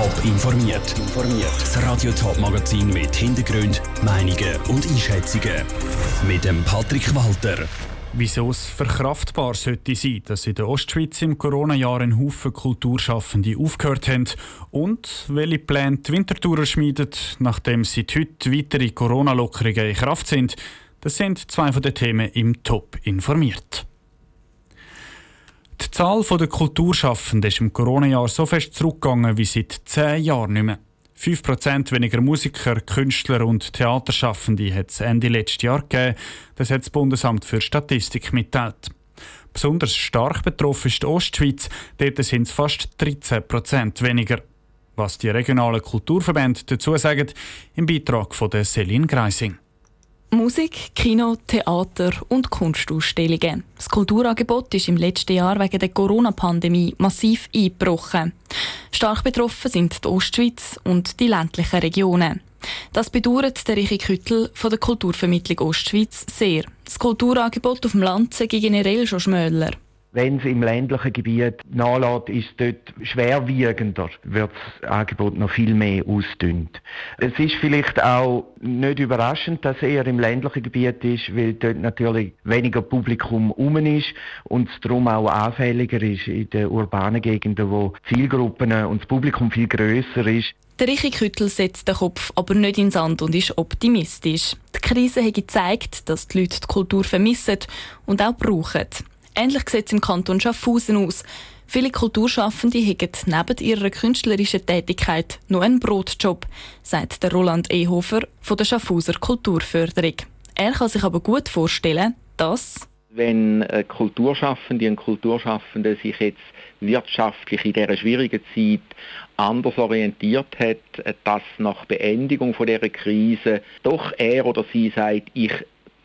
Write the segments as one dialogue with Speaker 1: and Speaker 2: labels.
Speaker 1: Top informiert. Das Radio Top Magazin mit Hintergrund, Meinungen und Einschätzungen mit dem Patrick Walter.
Speaker 2: Wieso es verkraftbar sollte sein, dass in der Ostschweiz im Corona-Jahr ein Haufen Kulturschaffende aufgehört haben und welche Pläne die Wintertourer schmiedet, nachdem sie heute weitere Corona-Lockerungen in Kraft sind, das sind zwei von den Themen im Top informiert. Die Zahl der Kulturschaffenden ist im Corona-Jahr so fest zurückgegangen wie seit zehn Jahren nicht mehr. 5% weniger Musiker, Künstler und Theaterschaffende hat es Ende letzten Jahr gegeben. Das hat das Bundesamt für Statistik mitteilt. Besonders stark betroffen ist die Ostschweiz. Dort sind es fast 13% weniger. Was die regionalen Kulturverbände dazu sagen, im Beitrag von der Celine Greising.
Speaker 3: Musik, Kino, Theater und Kunstausstellungen. Das Kulturangebot ist im letzten Jahr wegen der Corona-Pandemie massiv eingebrochen. Stark betroffen sind die Ostschweiz und die ländlichen Regionen. Das bedauert der Richie Küttel von der Kulturvermittlung Ostschweiz sehr. Das Kulturangebot auf dem Land sei generell schon schmäler.
Speaker 4: Wenn es im ländlichen Gebiet nachlässt, ist dort schwerwiegender, wird das Angebot noch viel mehr ausdünnt. Es ist vielleicht auch nicht überraschend, dass es eher im ländlichen Gebiet ist, weil dort natürlich weniger Publikum um ist und es darum auch anfälliger ist in den urbanen Gegenden, wo Zielgruppen und das Publikum viel grösser ist.
Speaker 3: Der Richie Küttel setzt den Kopf aber nicht in den Sand und ist optimistisch. Die Krise hat gezeigt, dass die Leute die Kultur vermissen und auch brauchen. Ähnlich sieht es im Kanton Schaffhausen aus. Viele Kulturschaffende haben neben ihrer künstlerischen Tätigkeit noch einen Brotjob, sagt der Roland Ehofer von der Schaffhauser Kulturförderung. Er kann sich aber gut vorstellen, dass
Speaker 5: wenn Kulturschaffende und Kulturschaffende sich jetzt wirtschaftlich in dieser schwierigen Zeit anders orientiert hat, dass nach Beendigung von dieser Krise doch er oder sie sagt, ich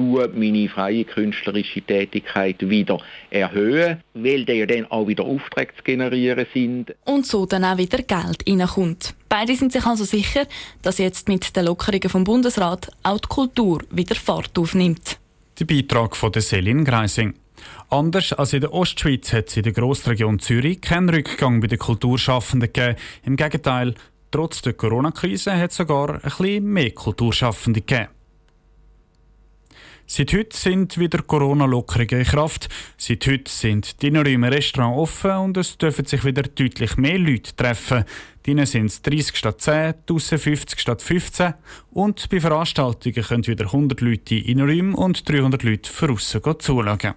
Speaker 5: tue meine freie künstlerische Tätigkeit wieder erhöhen, weil die ja dann auch wieder Aufträge zu generieren sind.
Speaker 3: Und so dann auch wieder Geld reinkommt. Beide sind sich also sicher, dass jetzt mit den Lockerungen vom Bundesrat auch die Kultur wieder Fahrt aufnimmt.
Speaker 2: Der Beitrag von der Selin Greising. Anders als in der Ostschweiz hat es in der Grossregion Zürich keinen Rückgang bei den Kulturschaffenden gegeben. Im Gegenteil, trotz der Corona-Krise hat es sogar ein bisschen mehr Kulturschaffende gegeben. Seit heute sind wieder Corona-Lockerungen in Kraft. Seit heute sind die Innenräume Restaurant offen und es dürfen sich wieder deutlich mehr Leute treffen. Drinnen sind es 30 statt 10, draussen 50 statt 15 und bei Veranstaltungen können wieder 100 Leute in Innenräumen und 300 Leute draussen zuschauen.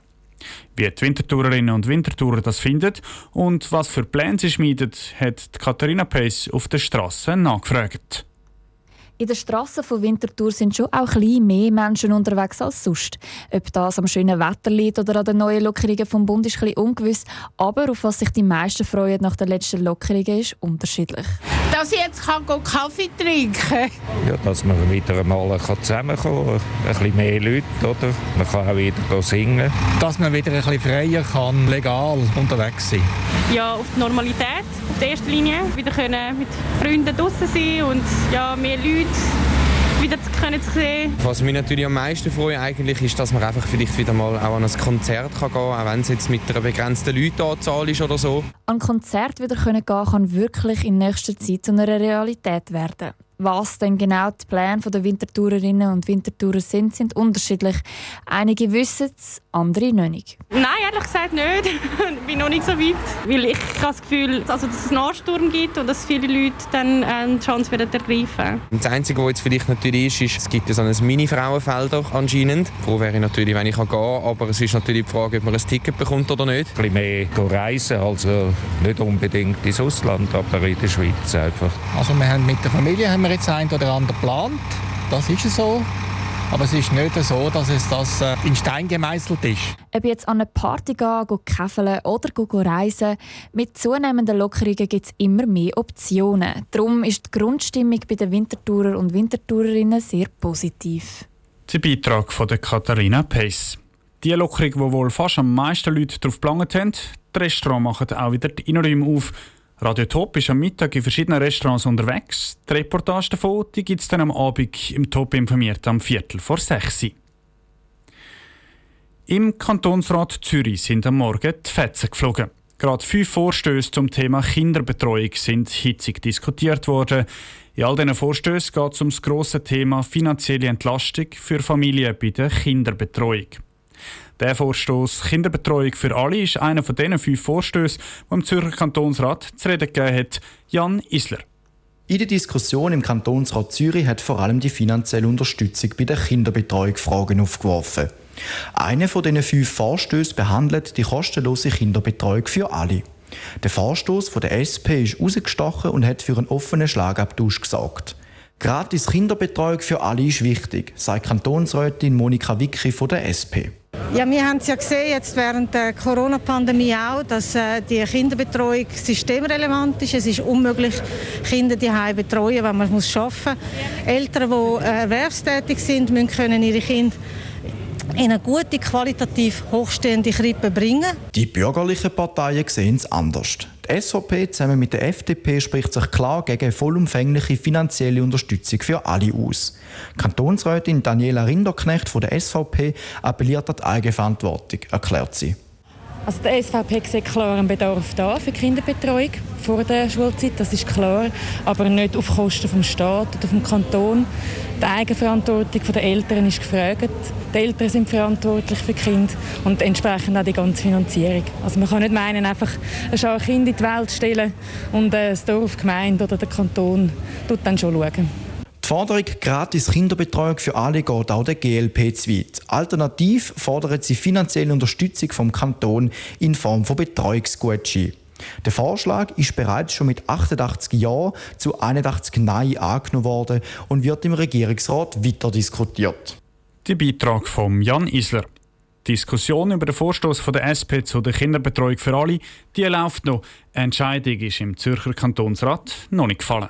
Speaker 2: Wie die Wintertourerinnen und Wintertourer das finden und was für Pläne sie schmieden, hat Katharina Pace auf der Straße nachgefragt.
Speaker 6: In den Strassen von Winterthur sind schon auch ein mehr Menschen unterwegs als sonst. Ob das am schönen Wetter liegt oder an den neuen Lockerungen vom Bund ist ein ungewiss. Aber auf was sich die meisten freuen nach der letzten Lockerungen ist unterschiedlich.
Speaker 7: Dass ich jetzt kann Kaffee trinken kann.
Speaker 8: Ja, dass man wieder einmal zusammenkommen kann. Ein bisschen mehr Leute, oder? Man kann auch wieder singen.
Speaker 9: Dass man wieder ein bisschen freier kann, legal unterwegs sein.
Speaker 10: Ja, auf die Normalität, auf der ersten Linie. Wieder können mit Freunden draußen sein und ja, mehr Leute wieder zu können zu sehen.
Speaker 11: Was mich natürlich am meisten freut, eigentlich, ist, dass man einfach vielleicht wieder mal auch an ein Konzert kann gehen kann, auch wenn es jetzt mit einer begrenzten Leuteanzahl ist oder so.
Speaker 6: An Konzert wieder können gehen kann wirklich in nächster Zeit zu einer Realität werden. Was denn genau die Pläne der Wintertourerinnen und Wintertourer sind, sind unterschiedlich. Einige wissen es, andere noch nicht.
Speaker 10: Nein, ehrlich gesagt nicht. ich bin noch nicht so weit. Weil ich habe das Gefühl, also, dass es einen Ansturm gibt und dass viele Leute dann eine Chance werden ergreifen.
Speaker 11: Das Einzige, was jetzt vielleicht natürlich ist, ist, es gibt ja so ein Mini-Frauenfeld anscheinend. Froh wäre ich natürlich, wenn ich gehen kann, aber es ist natürlich die Frage, ob man ein Ticket bekommt oder nicht.
Speaker 8: Ein bisschen mehr reisen, also nicht unbedingt ins Ausland, aber in der Schweiz einfach.
Speaker 9: Also wir haben mit der Familie haben wir jetzt ein oder andere geplant. Das ist so. Aber es ist nicht so, dass es das äh, in Stein gemeißelt ist.
Speaker 6: Ob jetzt an eine Party gehen, käfeln oder reisen, mit zunehmenden Lockerungen gibt es immer mehr Optionen. Darum ist die Grundstimmung bei den Wintertourer und Wintertourerinnen sehr positiv.
Speaker 2: Der Beitrag von der Katharina Pace. Die Lockerung, die wohl fast am meisten Leute darauf geplant haben, die Restaurants machen auch wieder die Innenräume auf. Radio Top ist am Mittag in verschiedenen Restaurants unterwegs. Die Reportage davon gibt es dann am Abend im Top informiert am Viertel vor sechs. Im Kantonsrat Zürich sind am Morgen die Fetzen geflogen. Gerade fünf Vorstöße zum Thema Kinderbetreuung sind hitzig diskutiert worden. In all diesen Vorstößen geht es um das grosse Thema finanzielle Entlastung für Familien bei der Kinderbetreuung. Der Vorstoß Kinderbetreuung für alle ist einer von diesen fünf Vorstößen, die im Zürcher Kantonsrat zu reden gegeben hat. Jan Isler.
Speaker 12: In der Diskussion im Kantonsrat Zürich hat vor allem die finanzielle Unterstützung bei der Kinderbetreuung Fragen aufgeworfen. Einer von diesen fünf Vorstößen behandelt die kostenlose Kinderbetreuung für alle. Der Vorstoß von der SP ist rausgestochen und hat für einen offenen Schlagabtausch gesorgt. Gratis Kinderbetreuung für alle ist wichtig, sagt Kantonsrätin Monika Wicki von der SP.
Speaker 13: Ja, wir haben es ja gesehen, jetzt während der Corona-Pandemie auch, dass äh, die Kinderbetreuung systemrelevant ist. Es ist unmöglich, Kinder die zu betreuen, wenn man arbeiten muss. Eltern, die äh, erwerbstätig sind, müssen können ihre Kinder in eine gute, qualitativ hochstehende Krippe bringen.
Speaker 12: Die bürgerlichen Parteien sehen es anders. Die SVP zusammen mit der FDP spricht sich klar gegen vollumfängliche finanzielle Unterstützung für alle aus. Kantonsrätin Daniela Rinderknecht von der SVP appelliert an die Eigenverantwortung, erklärt sie.
Speaker 14: Also der SVP sieht klar einen Bedarf da für Kinderbetreuung vor der Schulzeit, das ist klar, aber nicht auf Kosten vom Staat oder vom Kanton. Die Eigenverantwortung der Eltern ist gefragt. Die Eltern sind verantwortlich für Kinder und entsprechend auch die ganze Finanzierung. Also man kann nicht meinen, einfach ein Kind in die Welt stellen und das Dorf, die Gemeinde oder der Kanton tut dann schon schauen.
Speaker 12: Die Forderung gratis Kinderbetreuung für alle geht auch der GLP zu weit. Alternativ fordert sie finanzielle Unterstützung vom Kanton in Form von Betreuungsgutschein. Der Vorschlag ist bereits schon mit 88 Ja zu 81 Nein angenommen worden und wird im Regierungsrat weiter diskutiert.
Speaker 2: Der Beitrag von Jan Isler. Die Diskussion über den Vorstoß der SP zu der Kinderbetreuung für alle, die läuft noch. Eine Entscheidung ist im Zürcher Kantonsrat noch nicht gefallen.